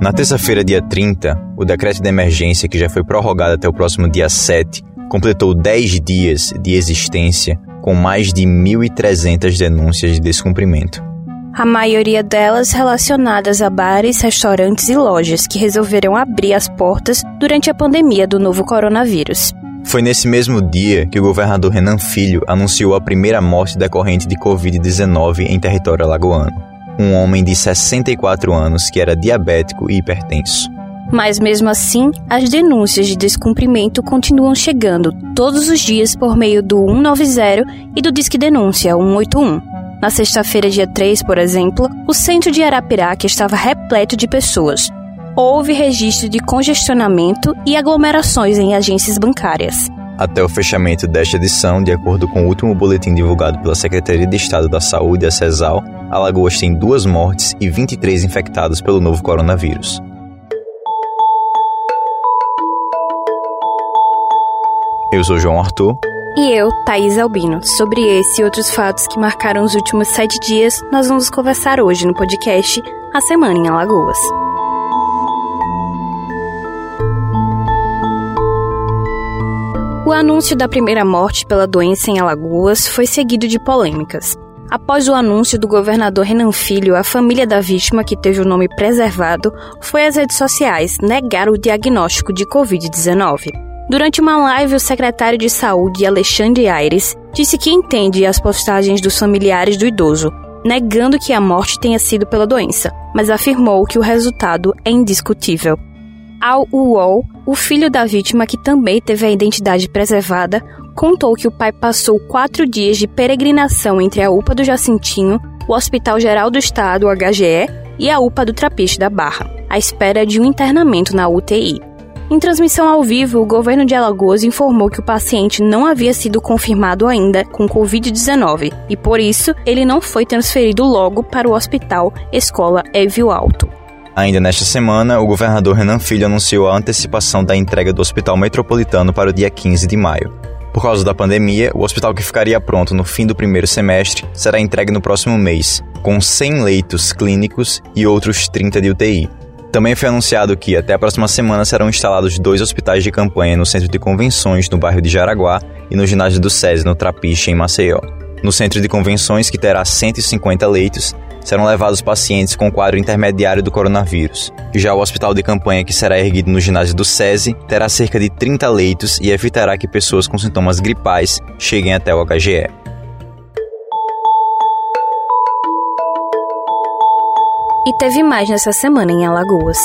Na terça-feira, dia 30, o decreto de emergência, que já foi prorrogado até o próximo dia 7, completou 10 dias de existência com mais de 1.300 denúncias de descumprimento. A maioria delas relacionadas a bares, restaurantes e lojas que resolveram abrir as portas durante a pandemia do novo coronavírus. Foi nesse mesmo dia que o governador Renan Filho anunciou a primeira morte decorrente de Covid-19 em território alagoano. Um homem de 64 anos que era diabético e hipertenso. Mas mesmo assim, as denúncias de descumprimento continuam chegando todos os dias por meio do 190 e do Disque Denúncia 181. Na sexta-feira, dia 3, por exemplo, o centro de Arapiraca estava repleto de pessoas. Houve registro de congestionamento e aglomerações em agências bancárias. Até o fechamento desta edição, de acordo com o último boletim divulgado pela Secretaria de Estado da Saúde, a CESAL, Alagoas tem duas mortes e 23 infectados pelo novo coronavírus. Eu sou João Arthur. E eu, Thaís Albino. Sobre esse e outros fatos que marcaram os últimos sete dias, nós vamos conversar hoje no podcast A Semana em Alagoas. O anúncio da primeira morte pela doença em Alagoas foi seguido de polêmicas. Após o anúncio do governador Renan Filho, a família da vítima, que teve o nome preservado, foi às redes sociais negar o diagnóstico de Covid-19. Durante uma live, o secretário de Saúde, Alexandre Aires, disse que entende as postagens dos familiares do idoso, negando que a morte tenha sido pela doença, mas afirmou que o resultado é indiscutível. Ao UOL, o filho da vítima, que também teve a identidade preservada, contou que o pai passou quatro dias de peregrinação entre a UPA do Jacintinho, o Hospital Geral do Estado, HGE, e a UPA do Trapiche da Barra, à espera de um internamento na UTI. Em transmissão ao vivo, o governo de Alagoas informou que o paciente não havia sido confirmado ainda com Covid-19 e, por isso, ele não foi transferido logo para o hospital Escola Evio Alto. Ainda nesta semana, o governador Renan Filho anunciou a antecipação da entrega do Hospital Metropolitano para o dia 15 de maio. Por causa da pandemia, o hospital que ficaria pronto no fim do primeiro semestre será entregue no próximo mês, com 100 leitos clínicos e outros 30 de UTI. Também foi anunciado que até a próxima semana serão instalados dois hospitais de campanha no centro de convenções no bairro de Jaraguá e no ginásio do SESI no Trapiche, em Maceió. No centro de convenções, que terá 150 leitos, serão levados pacientes com quadro intermediário do coronavírus. Já o hospital de campanha, que será erguido no ginásio do SESI, terá cerca de 30 leitos e evitará que pessoas com sintomas gripais cheguem até o HGE. E teve mais nessa semana em Alagoas.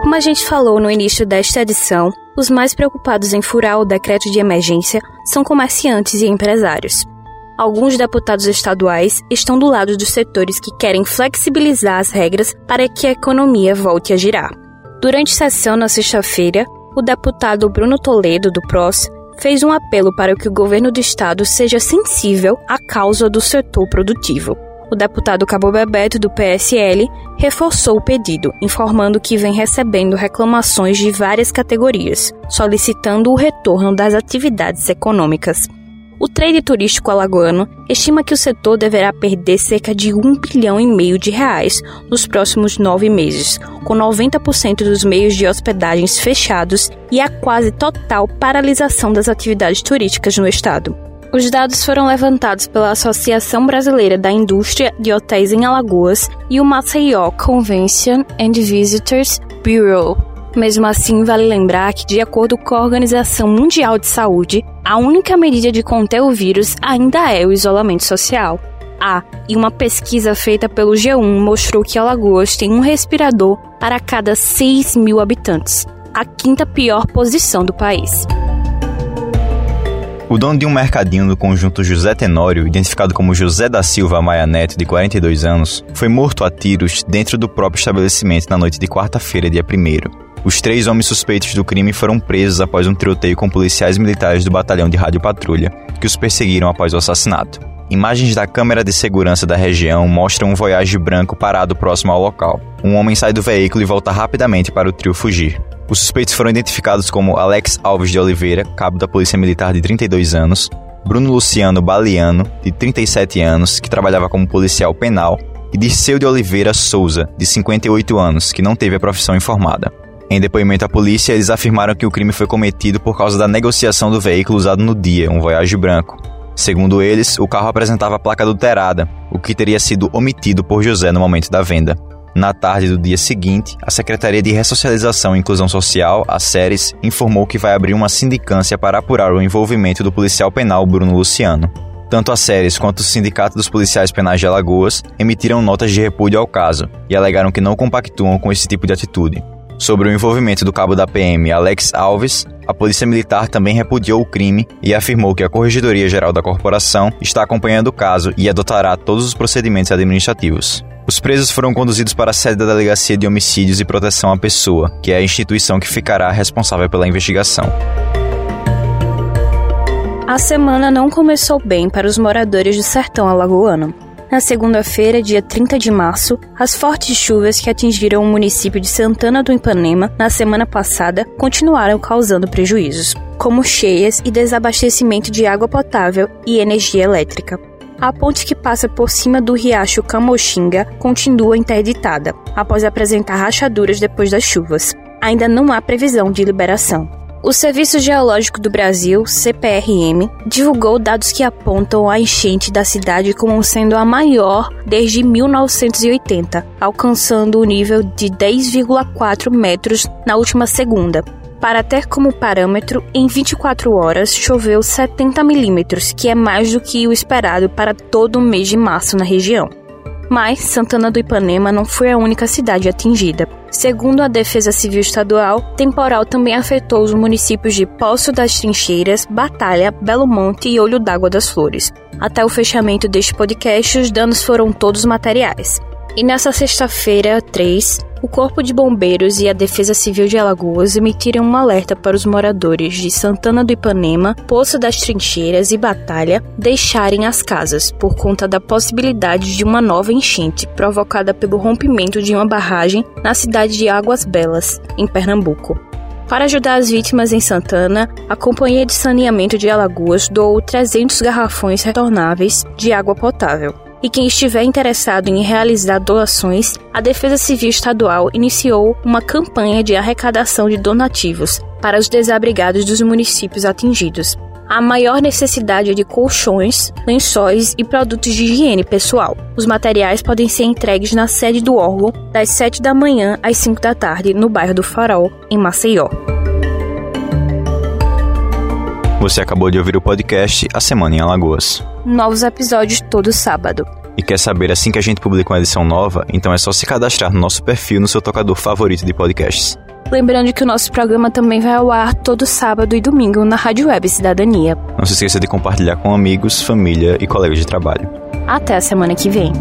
Como a gente falou no início desta edição, os mais preocupados em furar o decreto de emergência são comerciantes e empresários. Alguns deputados estaduais estão do lado dos setores que querem flexibilizar as regras para que a economia volte a girar. Durante sessão na sexta-feira, o deputado Bruno Toledo, do PROS, fez um apelo para que o governo do estado seja sensível à causa do setor produtivo. O deputado Cabo Bebeto, do PSL, reforçou o pedido, informando que vem recebendo reclamações de várias categorias, solicitando o retorno das atividades econômicas. O trade turístico alagoano estima que o setor deverá perder cerca de um bilhão e meio de reais nos próximos nove meses, com 90% dos meios de hospedagens fechados e a quase total paralisação das atividades turísticas no estado. Os dados foram levantados pela Associação Brasileira da Indústria de Hotéis em Alagoas e o Maceió Convention and Visitors Bureau, mesmo assim, vale lembrar que, de acordo com a Organização Mundial de Saúde, a única medida de conter o vírus ainda é o isolamento social. Ah, e uma pesquisa feita pelo G1 mostrou que Alagoas tem um respirador para cada 6 mil habitantes, a quinta pior posição do país. O dono de um mercadinho do conjunto José Tenório, identificado como José da Silva Maia Neto, de 42 anos, foi morto a tiros dentro do próprio estabelecimento na noite de quarta-feira, dia 1. Os três homens suspeitos do crime foram presos após um tiroteio com policiais militares do batalhão de rádio patrulha, que os perseguiram após o assassinato. Imagens da câmera de segurança da região mostram um Voyage branco parado próximo ao local. Um homem sai do veículo e volta rapidamente para o trio fugir. Os suspeitos foram identificados como Alex Alves de Oliveira, cabo da Polícia Militar de 32 anos, Bruno Luciano Baliano, de 37 anos, que trabalhava como policial penal, e Dirceu de Oliveira Souza, de 58 anos, que não teve a profissão informada. Em depoimento à polícia, eles afirmaram que o crime foi cometido por causa da negociação do veículo usado no dia, um Voyage branco. Segundo eles, o carro apresentava placa adulterada, o que teria sido omitido por José no momento da venda. Na tarde do dia seguinte, a Secretaria de Ressocialização e Inclusão Social, a SERES, informou que vai abrir uma sindicância para apurar o envolvimento do policial penal Bruno Luciano. Tanto a SERES quanto o Sindicato dos Policiais Penais de Alagoas emitiram notas de repúdio ao caso e alegaram que não compactuam com esse tipo de atitude. Sobre o envolvimento do cabo da PM Alex Alves, a Polícia Militar também repudiou o crime e afirmou que a Corregedoria Geral da Corporação está acompanhando o caso e adotará todos os procedimentos administrativos. Os presos foram conduzidos para a sede da Delegacia de Homicídios e Proteção à Pessoa, que é a instituição que ficará responsável pela investigação. A semana não começou bem para os moradores do sertão alagoano. Na segunda-feira, dia 30 de março, as fortes chuvas que atingiram o município de Santana do Ipanema na semana passada continuaram causando prejuízos, como cheias e desabastecimento de água potável e energia elétrica. A ponte que passa por cima do riacho Camoxinga continua interditada, após apresentar rachaduras depois das chuvas. Ainda não há previsão de liberação. O Serviço Geológico do Brasil, CPRM, divulgou dados que apontam a enchente da cidade como sendo a maior desde 1980, alcançando o nível de 10,4 metros na última segunda. Para ter como parâmetro, em 24 horas choveu 70 milímetros, que é mais do que o esperado para todo o mês de março na região. Mas Santana do Ipanema não foi a única cidade atingida. Segundo a Defesa Civil Estadual, temporal também afetou os municípios de Poço das Trincheiras, Batalha, Belo Monte e Olho d'Água das Flores. Até o fechamento deste podcast, os danos foram todos materiais. E nessa sexta-feira, 3, o Corpo de Bombeiros e a Defesa Civil de Alagoas emitiram um alerta para os moradores de Santana do Ipanema, Poço das Trincheiras e Batalha deixarem as casas por conta da possibilidade de uma nova enchente provocada pelo rompimento de uma barragem na cidade de Águas Belas, em Pernambuco. Para ajudar as vítimas em Santana, a Companhia de Saneamento de Alagoas doou 300 garrafões retornáveis de água potável e quem estiver interessado em realizar doações, a Defesa Civil Estadual iniciou uma campanha de arrecadação de donativos para os desabrigados dos municípios atingidos. A maior necessidade é de colchões, lençóis e produtos de higiene pessoal. Os materiais podem ser entregues na sede do órgão das 7 da manhã às 5 da tarde, no bairro do Farol, em Maceió. Você acabou de ouvir o podcast A Semana em Alagoas. Novos episódios todo sábado. E quer saber assim que a gente publica uma edição nova? Então é só se cadastrar no nosso perfil no seu tocador favorito de podcasts. Lembrando que o nosso programa também vai ao ar todo sábado e domingo na Rádio Web Cidadania. Não se esqueça de compartilhar com amigos, família e colegas de trabalho. Até a semana que vem.